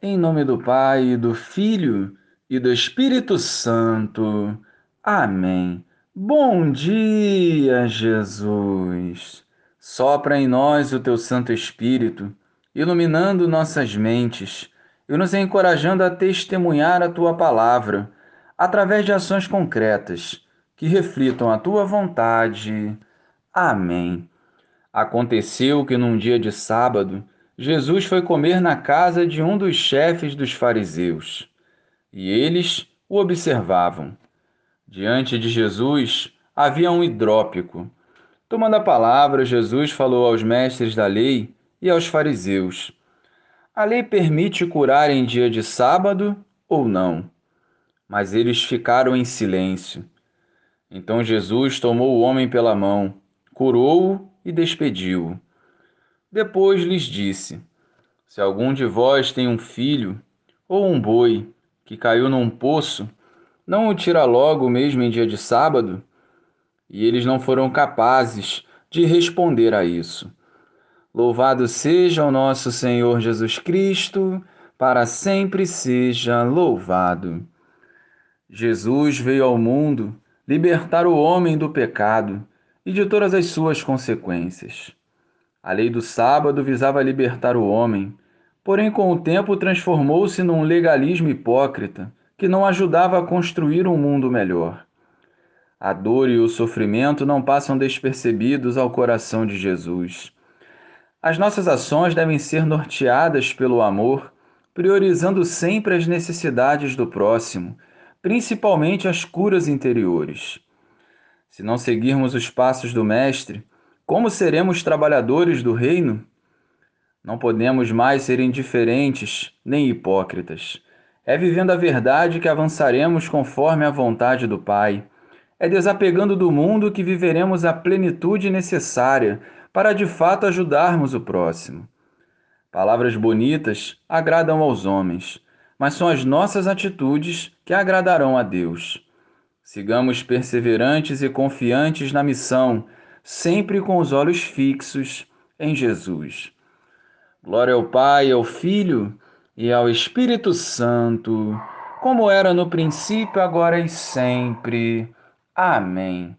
Em nome do Pai, do Filho e do Espírito Santo. Amém. Bom dia, Jesus. Sopra em nós o teu Santo Espírito, iluminando nossas mentes e nos encorajando a testemunhar a tua palavra através de ações concretas que reflitam a tua vontade. Amém. Aconteceu que num dia de sábado, Jesus foi comer na casa de um dos chefes dos fariseus e eles o observavam. Diante de Jesus havia um hidrópico. Tomando a palavra, Jesus falou aos mestres da lei e aos fariseus: A lei permite curar em dia de sábado ou não? Mas eles ficaram em silêncio. Então Jesus tomou o homem pela mão, curou-o e despediu-o. Depois lhes disse: Se algum de vós tem um filho ou um boi que caiu num poço, não o tira logo mesmo em dia de sábado? E eles não foram capazes de responder a isso. Louvado seja o nosso Senhor Jesus Cristo, para sempre seja louvado. Jesus veio ao mundo libertar o homem do pecado e de todas as suas consequências. A lei do sábado visava libertar o homem, porém, com o tempo, transformou-se num legalismo hipócrita que não ajudava a construir um mundo melhor. A dor e o sofrimento não passam despercebidos ao coração de Jesus. As nossas ações devem ser norteadas pelo amor, priorizando sempre as necessidades do próximo, principalmente as curas interiores. Se não seguirmos os passos do Mestre, como seremos trabalhadores do reino? Não podemos mais ser indiferentes nem hipócritas. É vivendo a verdade que avançaremos conforme a vontade do Pai. É desapegando do mundo que viveremos a plenitude necessária para de fato ajudarmos o próximo. Palavras bonitas agradam aos homens, mas são as nossas atitudes que agradarão a Deus. Sigamos perseverantes e confiantes na missão sempre com os olhos fixos em Jesus. Glória ao Pai, ao Filho e ao Espírito Santo, como era no princípio, agora e sempre. Amém.